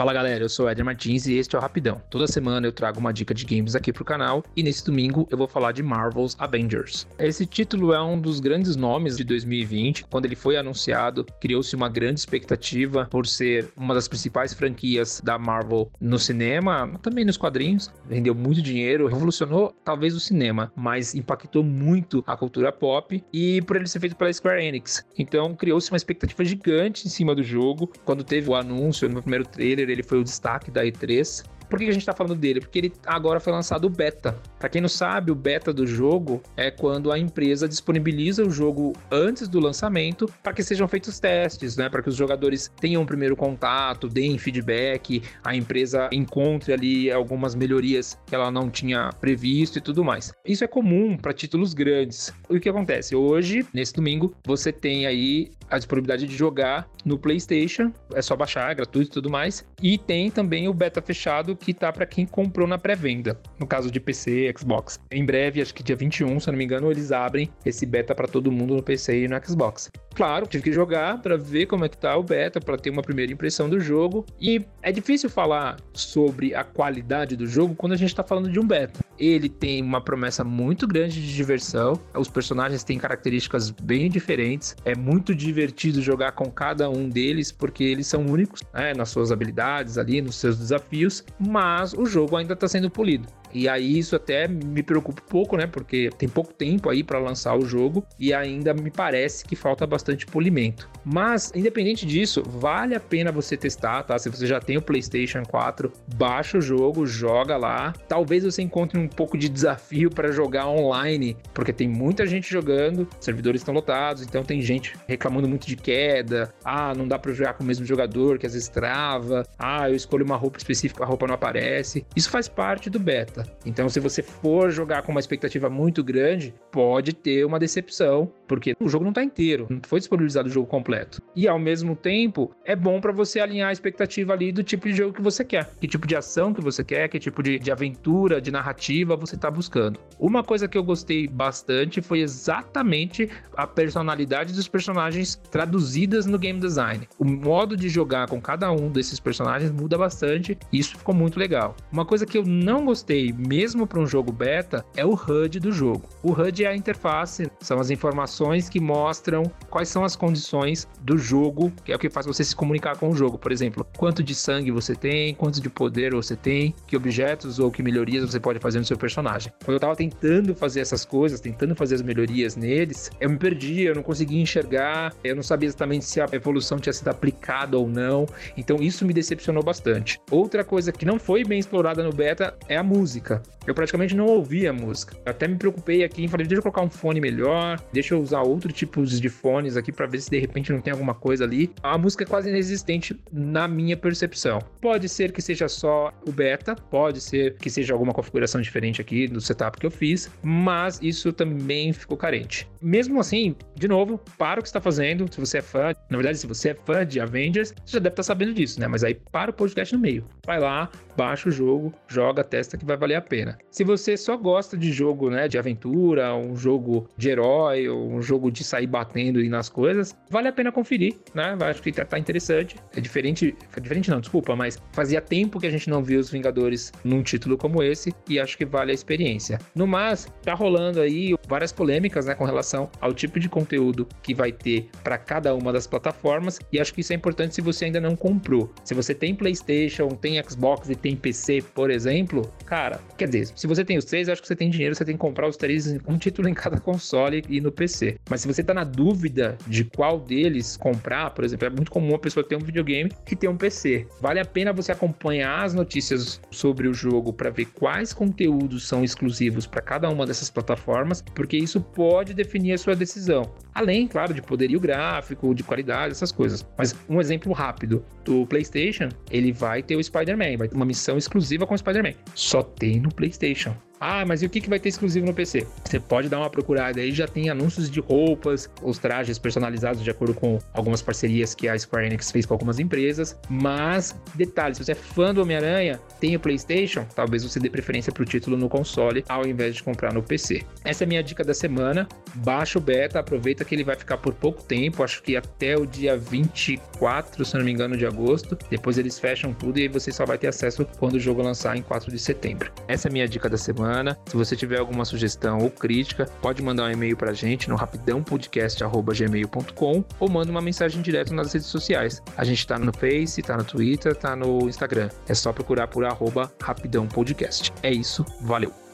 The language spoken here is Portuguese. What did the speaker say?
Fala galera, eu sou o Eder Martins e este é o Rapidão. Toda semana eu trago uma dica de games aqui pro canal e nesse domingo eu vou falar de Marvel's Avengers. Esse título é um dos grandes nomes de 2020. Quando ele foi anunciado, criou-se uma grande expectativa por ser uma das principais franquias da Marvel no cinema, também nos quadrinhos. Rendeu muito dinheiro, revolucionou talvez o cinema, mas impactou muito a cultura pop e por ele ser feito pela Square Enix. Então criou-se uma expectativa gigante em cima do jogo. Quando teve o anúncio no primeiro trailer, ele foi o destaque da E3. Por que a gente está falando dele? Porque ele agora foi lançado o beta. Para quem não sabe, o beta do jogo é quando a empresa disponibiliza o jogo antes do lançamento para que sejam feitos testes, né? Para que os jogadores tenham um primeiro contato, deem feedback, a empresa encontre ali algumas melhorias que ela não tinha previsto e tudo mais. Isso é comum para títulos grandes. O que acontece? Hoje, nesse domingo, você tem aí a disponibilidade de jogar no PlayStation, é só baixar, é gratuito e tudo mais. E tem também o beta fechado que tá para quem comprou na pré-venda, no caso de PC, Xbox. Em breve, acho que dia 21, se eu não me engano, eles abrem esse beta para todo mundo no PC e no Xbox. Claro, tive que jogar para ver como é que tá o beta, para ter uma primeira impressão do jogo. E é difícil falar sobre a qualidade do jogo quando a gente tá falando de um beta. Ele tem uma promessa muito grande de diversão, os personagens têm características bem diferentes, é muito divertido jogar com cada um deles porque eles são únicos né, nas suas habilidades ali, nos seus desafios, mas o jogo ainda está sendo polido. E aí isso até me preocupa um pouco, né? Porque tem pouco tempo aí para lançar o jogo e ainda me parece que falta bastante polimento. Mas independente disso, vale a pena você testar, tá? Se você já tem o PlayStation 4, baixa o jogo, joga lá. Talvez você encontre um pouco de desafio para jogar online, porque tem muita gente jogando, servidores estão lotados, então tem gente reclamando muito de queda. Ah, não dá para jogar com o mesmo jogador, que às vezes trava. Ah, eu escolho uma roupa específica, a roupa não aparece. Isso faz parte do beta. Então, se você for jogar com uma expectativa muito grande, pode ter uma decepção, porque o jogo não está inteiro, não foi disponibilizado o jogo completo. E ao mesmo tempo, é bom para você alinhar a expectativa ali do tipo de jogo que você quer, que tipo de ação que você quer, que tipo de, de aventura, de narrativa você está buscando. Uma coisa que eu gostei bastante foi exatamente a personalidade dos personagens traduzidas no game design. O modo de jogar com cada um desses personagens muda bastante e isso ficou muito legal. Uma coisa que eu não gostei mesmo para um jogo beta, é o HUD do jogo. O HUD é a interface, são as informações que mostram quais são as condições do jogo, que é o que faz você se comunicar com o jogo. Por exemplo, quanto de sangue você tem, quanto de poder você tem, que objetos ou que melhorias você pode fazer no seu personagem. Quando eu tava tentando fazer essas coisas, tentando fazer as melhorias neles, eu me perdi, eu não conseguia enxergar, eu não sabia exatamente se a evolução tinha sido aplicada ou não. Então isso me decepcionou bastante. Outra coisa que não foi bem explorada no beta é a música música. Eu praticamente não ouvia música. Até me preocupei aqui falei, deixa eu colocar um fone melhor, deixa eu usar outro tipo de fones aqui para ver se de repente não tem alguma coisa ali. A música é quase inexistente na minha percepção. Pode ser que seja só o beta, pode ser que seja alguma configuração diferente aqui do setup que eu fiz, mas isso também ficou carente. Mesmo assim, de novo, para o que está fazendo, se você é fã, na verdade, se você é fã de Avengers, você já deve estar tá sabendo disso, né? Mas aí para o podcast no meio. Vai lá, baixa o jogo, joga, testa que vai valer a pena. Se você só gosta de jogo, né, de aventura, um jogo de herói, um jogo de sair batendo e nas coisas, vale a pena conferir, né? Acho que tá, tá interessante. É diferente, é diferente não, desculpa, mas fazia tempo que a gente não viu os Vingadores num título como esse e acho que vale a experiência. No mais, tá rolando aí várias polêmicas, né, com relação ao tipo de conteúdo que vai ter para cada uma das plataformas e acho que isso é importante se você ainda não comprou. Se você tem PlayStation, tem Xbox e tem PC, por exemplo, cara, quer dizer, se você tem os três, acho que você tem dinheiro, você tem que comprar os três, um título em cada console e no PC. Mas se você tá na dúvida de qual deles comprar, por exemplo, é muito comum a pessoa ter um videogame e ter um PC. Vale a pena você acompanhar as notícias sobre o jogo para ver quais conteúdos são exclusivos para cada uma dessas plataformas, porque isso pode definir a sua decisão. Além, claro, de poderio gráfico, de qualidade, essas coisas. Mas um exemplo rápido do PlayStation, ele vai ter o Spider-Man, vai ter uma missão exclusiva com o Spider-Man. Só tem no PlayStation. Ah, mas e o que, que vai ter exclusivo no PC? Você pode dar uma procurada aí, já tem anúncios de roupas, os trajes personalizados de acordo com algumas parcerias que a Square Enix fez com algumas empresas. Mas, detalhe, se você é fã do Homem-Aranha, tem o PlayStation, talvez você dê preferência para o título no console ao invés de comprar no PC. Essa é a minha dica da semana. Baixa o beta, aproveita que ele vai ficar por pouco tempo, acho que até o dia 24, se não me engano, de agosto. Depois eles fecham tudo e aí você só vai ter acesso quando o jogo lançar em 4 de setembro. Essa é a minha dica da semana. Se você tiver alguma sugestão ou crítica, pode mandar um e-mail pra gente no rapidãopodcast.gmail.com ou manda uma mensagem direto nas redes sociais. A gente tá no Face, tá no Twitter, tá no Instagram. É só procurar por arroba rapidãopodcast. É isso, valeu!